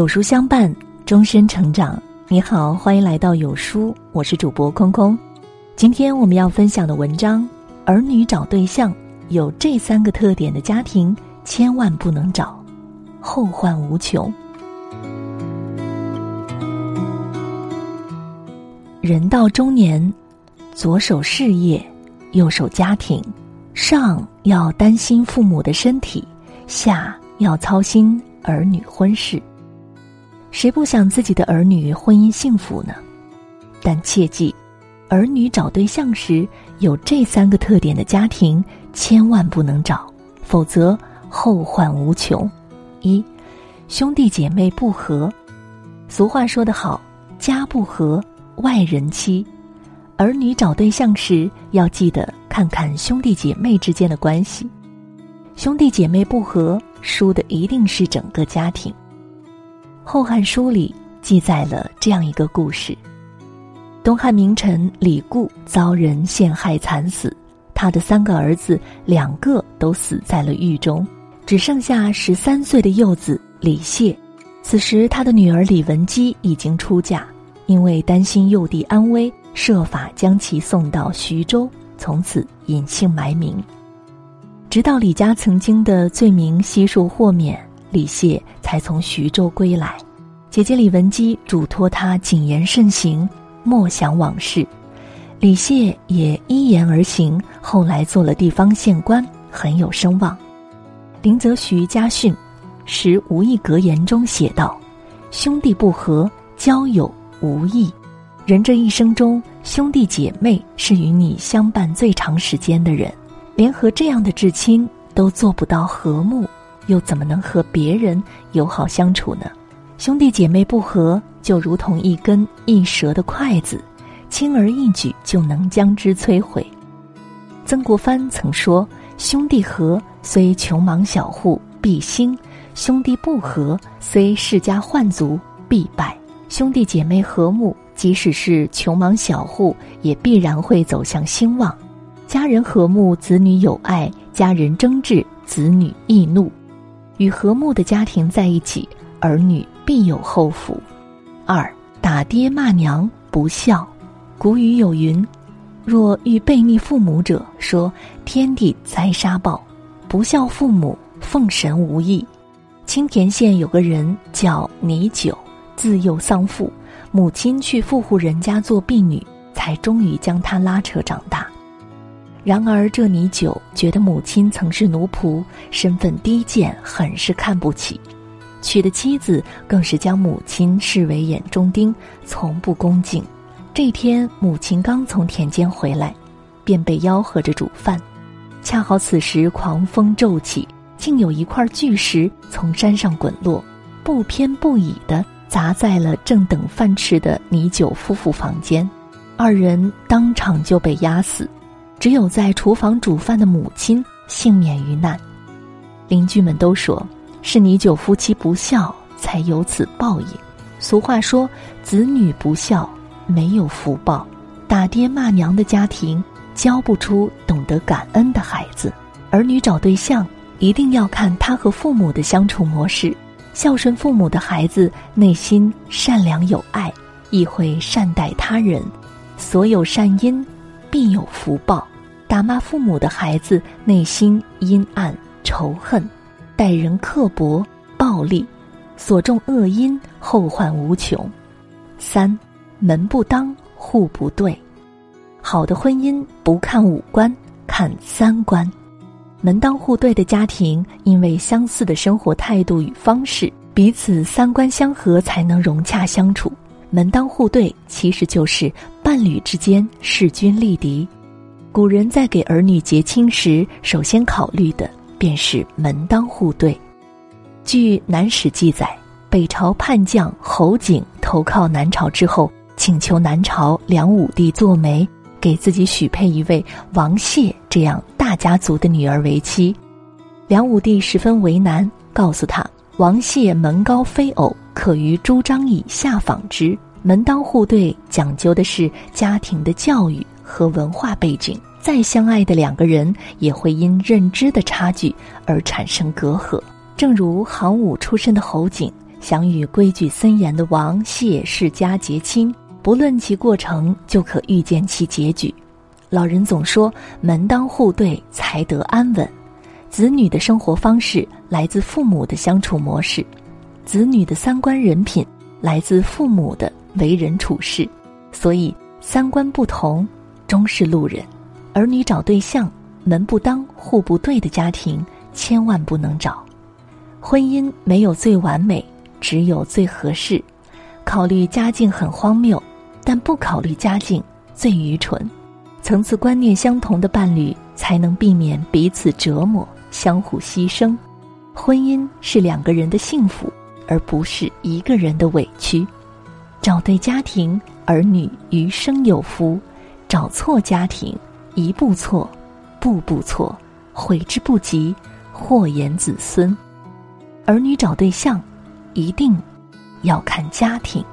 有书相伴，终身成长。你好，欢迎来到有书，我是主播空空。今天我们要分享的文章：儿女找对象有这三个特点的家庭，千万不能找，后患无穷。人到中年，左手事业，右手家庭，上要担心父母的身体，下要操心儿女婚事。谁不想自己的儿女婚姻幸福呢？但切记，儿女找对象时有这三个特点的家庭千万不能找，否则后患无穷。一，兄弟姐妹不和。俗话说得好，家不和，外人欺。儿女找对象时要记得看看兄弟姐妹之间的关系，兄弟姐妹不和，输的一定是整个家庭。《后汉书》里记载了这样一个故事：东汉名臣李固遭人陷害惨死，他的三个儿子两个都死在了狱中，只剩下十三岁的幼子李谢。此时，他的女儿李文姬已经出嫁，因为担心幼弟安危，设法将其送到徐州，从此隐姓埋名。直到李家曾经的罪名悉数豁免。李谢才从徐州归来，姐姐李文姬嘱托他谨言慎行，莫想往事。李谢也依言而行，后来做了地方县官，很有声望。林则徐家训，时无意格言中写道：“兄弟不和，交友无益。人这一生中，兄弟姐妹是与你相伴最长时间的人，连和这样的至亲都做不到和睦。”又怎么能和别人友好相处呢？兄弟姐妹不和，就如同一根一折的筷子，轻而易举就能将之摧毁。曾国藩曾说：“兄弟和，虽穷忙小户必兴；兄弟不和，虽世家宦族必败。兄弟姐妹和睦，即使是穷忙小户，也必然会走向兴旺。家人和睦，子女有爱；家人争执，子女易怒。”与和睦的家庭在一起，儿女必有后福。二打爹骂娘不孝。古语有云：“若遇背逆父母者，说天地灾杀报；不孝父母，奉神无益。”青田县有个人叫倪九，自幼丧父，母亲去富户人家做婢女，才终于将他拉扯长大。然而，这倪九觉得母亲曾是奴仆，身份低贱，很是看不起。娶的妻子更是将母亲视为眼中钉，从不恭敬。这天，母亲刚从田间回来，便被吆喝着煮饭。恰好此时狂风骤起，竟有一块巨石从山上滚落，不偏不倚地砸在了正等饭吃的倪九夫妇房间，二人当场就被压死。只有在厨房煮饭的母亲幸免于难，邻居们都说是你九夫妻不孝，才有此报应。俗话说，子女不孝没有福报，打爹骂娘的家庭教不出懂得感恩的孩子。儿女找对象一定要看他和父母的相处模式，孝顺父母的孩子内心善良有爱，亦会善待他人，所有善因必有福报。打骂父母的孩子，内心阴暗、仇恨，待人刻薄、暴力，所种恶因，后患无穷。三门不当户不对，好的婚姻不看五官，看三观。门当户对的家庭，因为相似的生活态度与方式，彼此三观相合，才能融洽相处。门当户对，其实就是伴侣之间势均力敌。古人在给儿女结亲时，首先考虑的便是门当户对。据《南史》记载，北朝叛将侯景投靠南朝之后，请求南朝梁武帝做媒，给自己许配一位王谢这样大家族的女儿为妻。梁武帝十分为难，告诉他：“王谢门高非偶，可于朱张以下访之。门当户对讲究的是家庭的教育。”和文化背景再相爱的两个人，也会因认知的差距而产生隔阂。正如行伍出身的侯景，想与规矩森严的王谢世家结亲，不论其过程，就可预见其结局。老人总说：“门当户对才得安稳。”子女的生活方式来自父母的相处模式，子女的三观人品来自父母的为人处事。所以，三观不同，终是路人。儿女找对象，门不当户不对的家庭千万不能找。婚姻没有最完美，只有最合适。考虑家境很荒谬，但不考虑家境最愚蠢。层次观念相同的伴侣，才能避免彼此折磨、相互牺牲。婚姻是两个人的幸福，而不是一个人的委屈。找对家庭，儿女余生有福；找错家庭，一步错，步步错，悔之不及，祸延子孙。儿女找对象，一定要看家庭。